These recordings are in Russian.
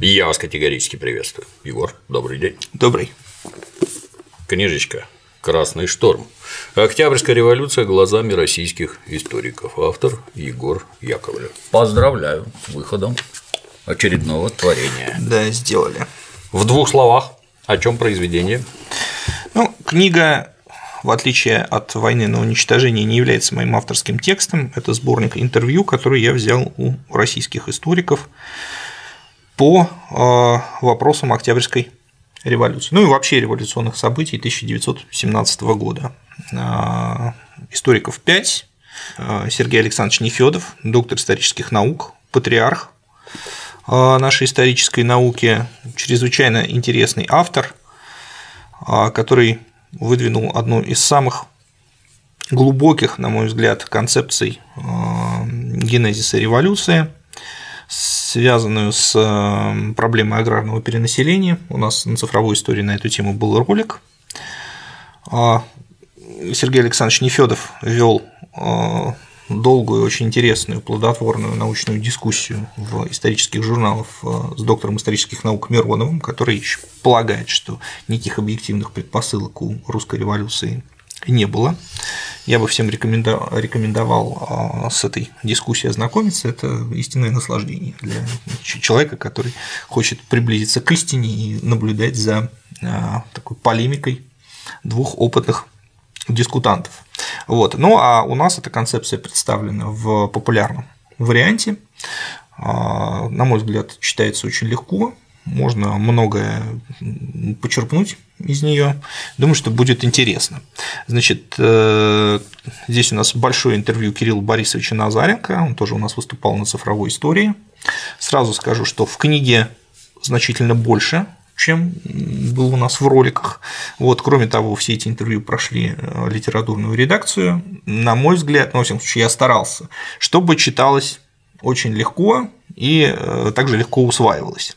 Я вас категорически приветствую. Егор, добрый день. Добрый. Книжечка «Красный шторм. Октябрьская революция глазами российских историков». Автор Егор Яковлев. Поздравляю с выходом очередного творения. Да, сделали. В двух словах, о чем произведение? Ну, книга в отличие от «Войны на уничтожение», не является моим авторским текстом. Это сборник интервью, который я взял у российских историков по э, вопросам Октябрьской революции, ну и вообще революционных событий 1917 года. Э, историков 5. Э, Сергей Александрович Нефедов, доктор исторических наук, патриарх нашей исторической науки, чрезвычайно интересный автор, который выдвинул одну из самых глубоких, на мой взгляд, концепций генезиса революции, связанную с э, проблемой аграрного перенаселения. У нас на цифровой истории на эту тему был ролик. А, Сергей Александрович Нефедов вел э, долгую, очень интересную, плодотворную научную дискуссию в исторических журналах с доктором исторических наук Мироновым, который полагает, что никаких объективных предпосылок у русской революции не было. Я бы всем рекомендовал а, с этой дискуссией ознакомиться. Это истинное наслаждение для человека, который хочет приблизиться к истине и наблюдать за а, такой полемикой двух опытных дискутантов. Вот. Ну а у нас эта концепция представлена в популярном варианте. А, на мой взгляд, читается очень легко, можно многое почерпнуть из нее. Думаю, что будет интересно. Значит, э, здесь у нас большое интервью Кирилла Борисовича Назаренко, он тоже у нас выступал на цифровой истории. Сразу скажу, что в книге значительно больше чем был у нас в роликах. Вот, кроме того, все эти интервью прошли э, литературную редакцию. На мой взгляд, ну, во всяком случае, я старался, чтобы читалось очень легко и э, также легко усваивалось.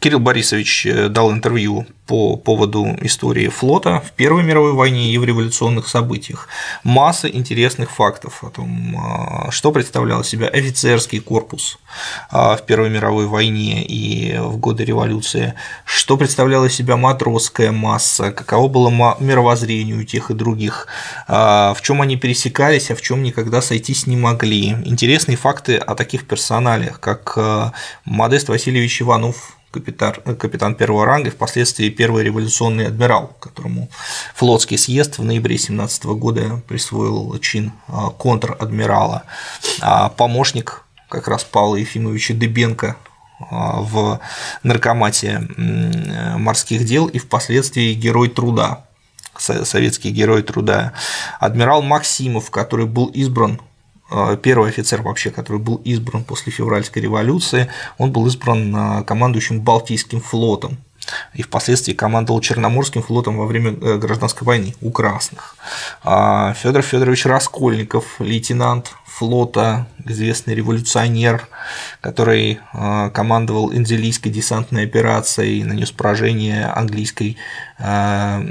Кирилл Борисович э, дал интервью по поводу истории флота в Первой мировой войне и в революционных событиях. Масса интересных фактов о том, а, что представлял себя офицерский корпус а, в Первой мировой войне и в годы революции, что представляла себя матросская масса, каково было мировоззрение у тех и других, а, в чем они пересекались, а в чем никогда сойтись не могли. Интересные факты о таких персоналиях, как Модест Васильевич Иванов, капитан, капитан первого ранга и впоследствии первый революционный адмирал, которому флотский съезд в ноябре 17 года присвоил чин а, контр-адмирала, а помощник как раз Павла Ефимовича Дыбенко а, в наркомате морских дел и впоследствии герой труда, советский герой труда, адмирал Максимов, который был избран Э, первый офицер вообще, который был избран после февральской революции, он был избран командующим Балтийским флотом и впоследствии командовал Черноморским флотом во время э, гражданской войны у красных. А Федор Федорович Раскольников, лейтенант флота, известный революционер, который командовал Энзелийской десантной операцией, нанес поражение английской, а,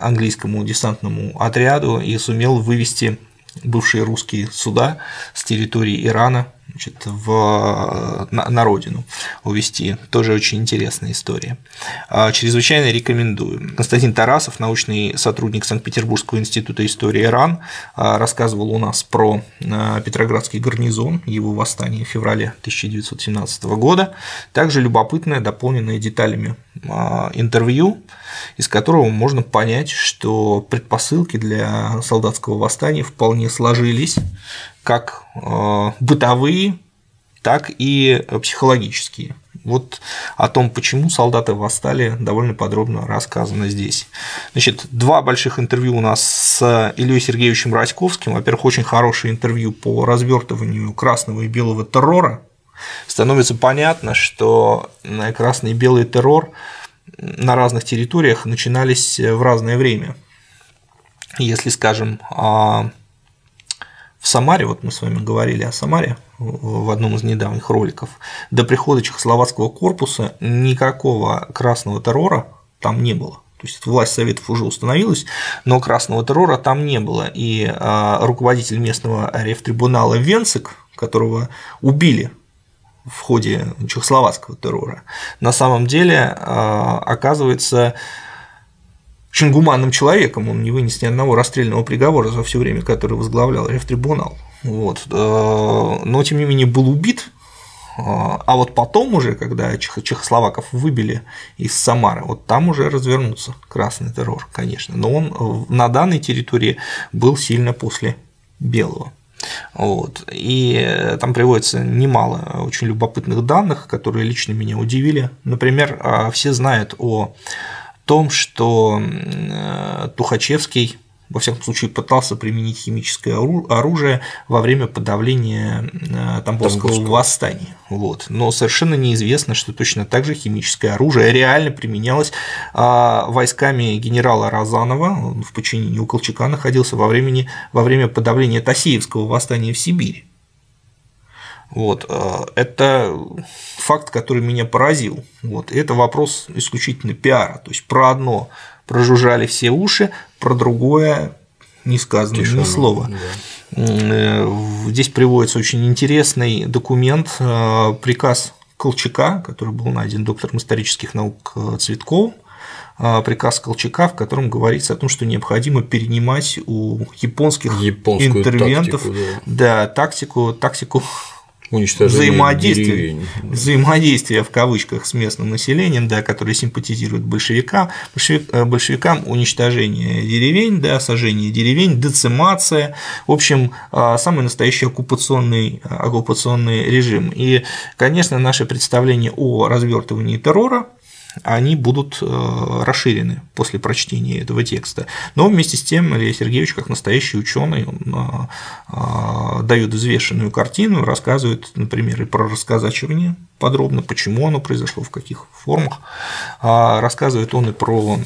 английскому десантному отряду и сумел вывести бывшие русские суда с территории Ирана значит, в, на, на родину увезти. Тоже очень интересная история. А, чрезвычайно рекомендую. Константин Тарасов, научный сотрудник Санкт-Петербургского института истории Иран, а, рассказывал у нас про а, Петроградский гарнизон, его восстание в феврале 1917 года. Также любопытное, дополненное деталями интервью, из которого можно понять, что предпосылки для солдатского восстания вполне сложились как э, бытовые, так и психологические. Вот о том, почему солдаты восстали, довольно подробно рассказано здесь. Значит, два больших интервью у нас с Ильей Сергеевичем Радьковским. Во-первых, очень хорошее интервью по развертыванию красного и белого террора. Становится понятно, что красный и белый террор на разных территориях начинались в разное время. Если, скажем, в Самаре, вот мы с вами говорили о Самаре в одном из недавних роликов, до прихода Чехословацкого корпуса никакого красного террора там не было. То есть власть Советов уже установилась, но красного террора там не было. И а, руководитель местного рефтрибунала Венцик, которого убили в ходе чехословацкого террора, на самом деле оказывается очень гуманным человеком, он не вынес ни одного расстрельного приговора за все время, которое возглавлял Рефтрибунал. Вот. Но, тем не менее, был убит а вот потом уже, когда чехословаков выбили из Самары, вот там уже развернулся красный террор, конечно. Но он на данной территории был сильно после белого. Вот. И там приводится немало очень любопытных данных, которые лично меня удивили. Например, все знают о том, что Тухачевский во всяком случае, пытался применить химическое оружие во время подавления э, Тамбовского, Тамбовского. восстания. Вот. Но совершенно неизвестно, что точно так же химическое оружие реально применялось а, войсками генерала Розанова, он в подчинении у Колчака находился во, времени, во время подавления Тасеевского восстания в Сибири. Вот. Э, это факт, который меня поразил. Вот. Это вопрос исключительно пиара. То есть про одно прожужжали все уши, про другое не сказано Тишина, ни слова. Да. Э, здесь приводится очень интересный документ, э, приказ Колчака, который был найден доктором исторических наук Цветковым, приказ Колчака, в котором говорится о том, что необходимо перенимать у японских Японскую интервентов тактику, да. Да, тактику, тактику взаимодействие, взаимодействие в кавычках с местным населением, да, которое симпатизирует большевикам, большевик, э, большевикам уничтожение деревень, да, сожжение деревень, децимация, в общем, а, самый настоящий оккупационный, оккупационный режим. И, конечно, наше представление о развертывании террора они будут э, расширены после прочтения этого текста. Но вместе с тем Илья Сергеевич, как настоящий ученый, он э, э, дает взвешенную картину, рассказывает, например, и про расказачивание подробно, почему оно произошло, в каких формах. А рассказывает он и про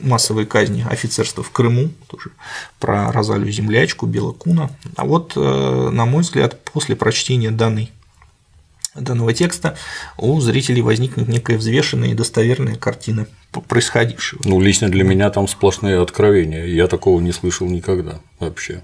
массовые казни офицерства в Крыму, тоже про Розалию Землячку, Белокуна. А вот, на мой взгляд, после прочтения данной данного текста у зрителей возникнет некая взвешенная и достоверная картина происходившего. Ну, лично для меня там сплошные откровения. Я такого не слышал никогда вообще.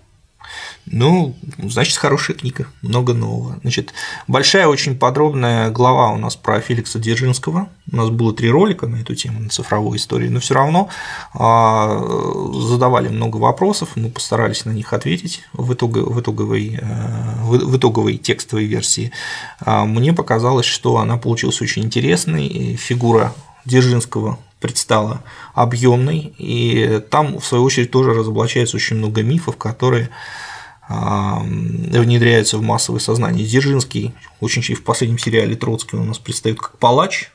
Ну, значит, хорошая книга, много нового. Значит, большая, очень подробная глава у нас про Феликса Дзержинского. У нас было три ролика на эту тему, на цифровой истории, но все равно а, задавали много вопросов, мы постарались на них ответить в, итог, в, итоговой, э, в итоговой текстовой версии. А, мне показалось, что она получилась очень интересной, фигура Дзержинского предстала объемной, и там, в свою очередь, тоже разоблачается очень много мифов, которые внедряются в массовое сознание. Дзержинский, очень в последнем сериале Троцкий у нас предстает как палач,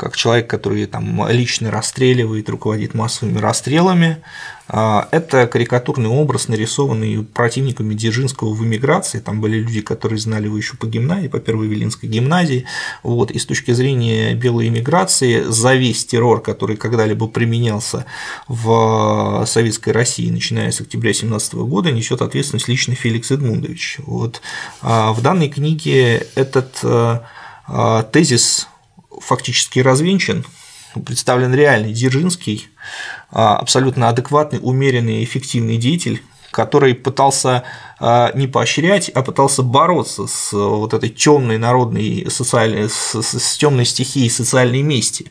как человек, который там лично расстреливает, руководит массовыми расстрелами. А, это карикатурный образ, нарисованный противниками Дзержинского в эмиграции. Там были люди, которые знали его еще по гимназии, по Первой Велинской гимназии. Вот. И с точки зрения белой эмиграции, за весь террор, который когда-либо применялся в советской России, начиная с октября 2017 года, несет ответственность лично Феликс Эдмундович. Вот. А в данной книге этот э, тезис фактически развенчан, представлен реальный Дзержинский, а, абсолютно адекватный, умеренный эффективный деятель, который пытался а, не поощрять, а пытался бороться с вот этой темной народной социальной, с, с темной стихией социальной мести,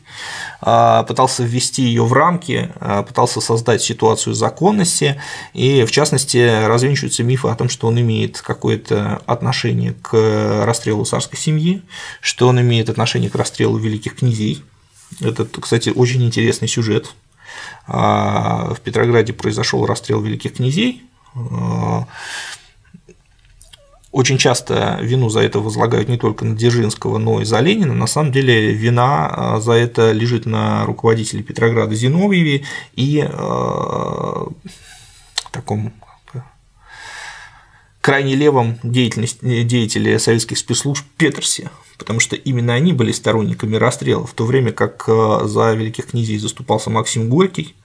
а, пытался ввести ее в рамки, а, пытался создать ситуацию законности, и в частности развенчиваются мифы о том, что он имеет какое-то отношение к расстрелу царской семьи, что он имеет отношение к расстрелу великих князей. Это, кстати, очень интересный сюжет. В Петрограде произошел расстрел великих князей, очень часто вину за это возлагают не только на Дзержинского, но и за Ленина. На самом деле вина а, за это лежит на руководителе Петрограда Зиновьеве и э, таком крайне левом деятеле советских спецслужб Петерсе, потому что именно они были сторонниками расстрела, в то время как а, за великих князей заступался Максим Горький,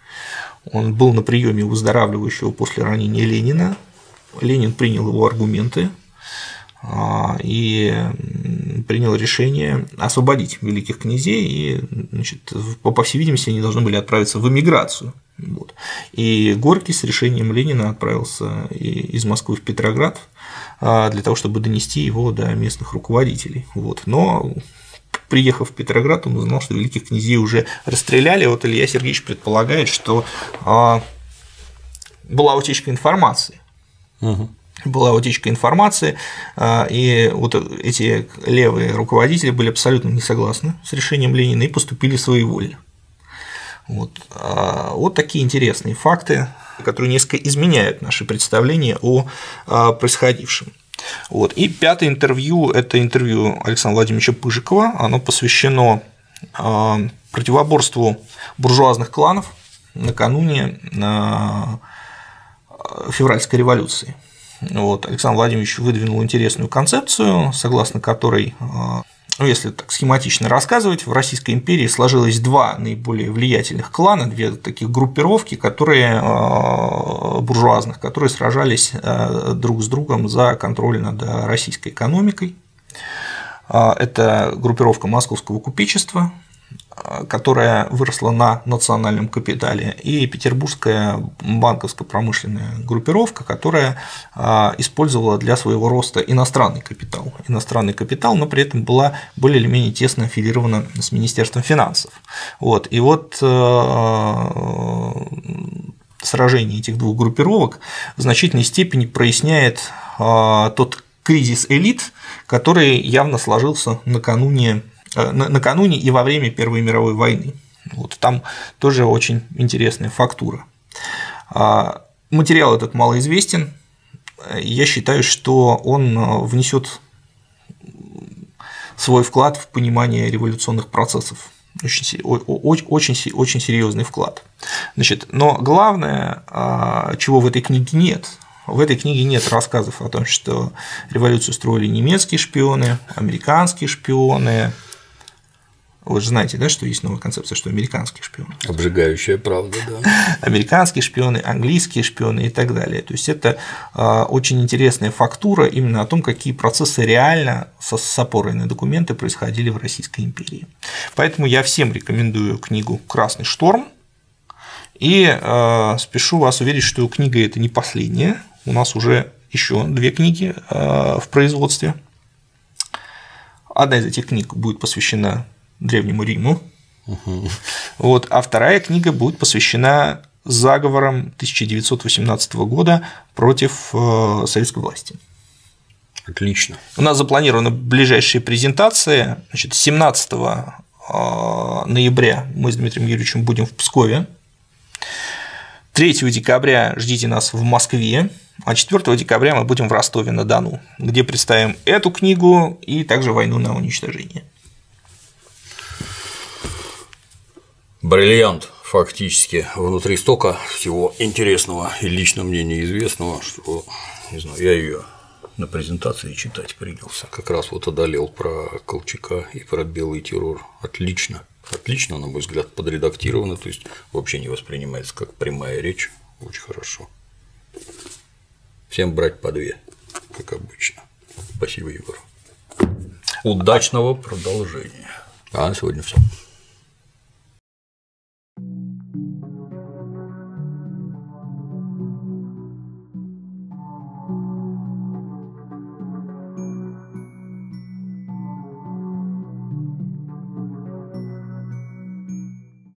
он был на приеме выздоравливающего после ранения Ленина, Ленин принял его аргументы, а, и принял решение освободить великих князей, и, значит, по всей видимости, они должны были отправиться в эмиграцию. Вот. И Горький с решением Ленина отправился из Москвы в Петроград а, для того, чтобы донести его до местных руководителей. Вот. Но приехав в Петроград, он узнал, что великих князей уже расстреляли. Вот Илья Сергеевич предполагает, что а, была утечка информации. Угу. Была утечка информации, а, и вот эти левые руководители были абсолютно не согласны с решением Ленина и поступили своевольно. Вот. А, вот такие интересные факты, которые несколько изменяют наши представления о происходившем. Вот. И пятое интервью – это интервью Александра Владимировича Пыжикова. Оно посвящено противоборству буржуазных кланов накануне февральской революции. Вот, Александр Владимирович выдвинул интересную концепцию, согласно которой а, ну, если так схематично рассказывать, в Российской империи сложилось два наиболее влиятельных клана, две таких группировки, которые а, буржуазных, которые сражались а, друг с другом за контроль над российской экономикой. Это группировка Московского купечества, которая выросла на национальном капитале, и петербургская банковско-промышленная группировка, которая а, использовала для своего роста иностранный капитал. Иностранный капитал, но при этом была более или менее тесно аффилирована с Министерством финансов. Вот. И вот э, сражение этих двух группировок в значительной степени проясняет а, тот кризис элит, который явно сложился накануне накануне и во время Первой мировой войны. Вот там тоже очень интересная фактура. А, материал этот малоизвестен. Я считаю, что он э, внесет свой вклад в понимание революционных процессов. Очень, очень, очень серьезный вклад. Значит, но главное, а, чего в этой книге нет, в этой книге нет рассказов о том, что революцию строили немецкие шпионы, американские шпионы, вы же знаете, да, что есть новая концепция, что американские шпионы. Обжигающая правда, да. Американские шпионы, английские шпионы и так далее. То есть это а, очень интересная фактура именно о том, какие процессы реально с опорой на документы происходили в Российской империи. Поэтому я всем рекомендую книгу Красный шторм. И э, спешу вас уверить, что книга это не последняя. У нас уже еще две книги э, в производстве. Одна из этих книг будет посвящена Древнему Риму. Угу. Вот, а вторая книга будет посвящена заговорам 1918 года против э, советской власти. Отлично. У нас запланирована ближайшая презентация. Значит, 17 э, ноября мы с Дмитрием Юрьевичем будем в Пскове. 3 декабря ждите нас в Москве, а 4 декабря мы будем в Ростове-на-Дону, где представим эту книгу и также «Войну на уничтожение». Бриллиант фактически внутри стока всего интересного и лично мне неизвестного, что, не знаю, я ее на презентации читать принялся. Как раз вот одолел про Колчака и про белый террор. Отлично. Отлично, на мой взгляд, подредактировано, то есть вообще не воспринимается как прямая речь. Очень хорошо. Всем брать по две, как обычно. Спасибо, Егор. Удачного продолжения. А на сегодня все.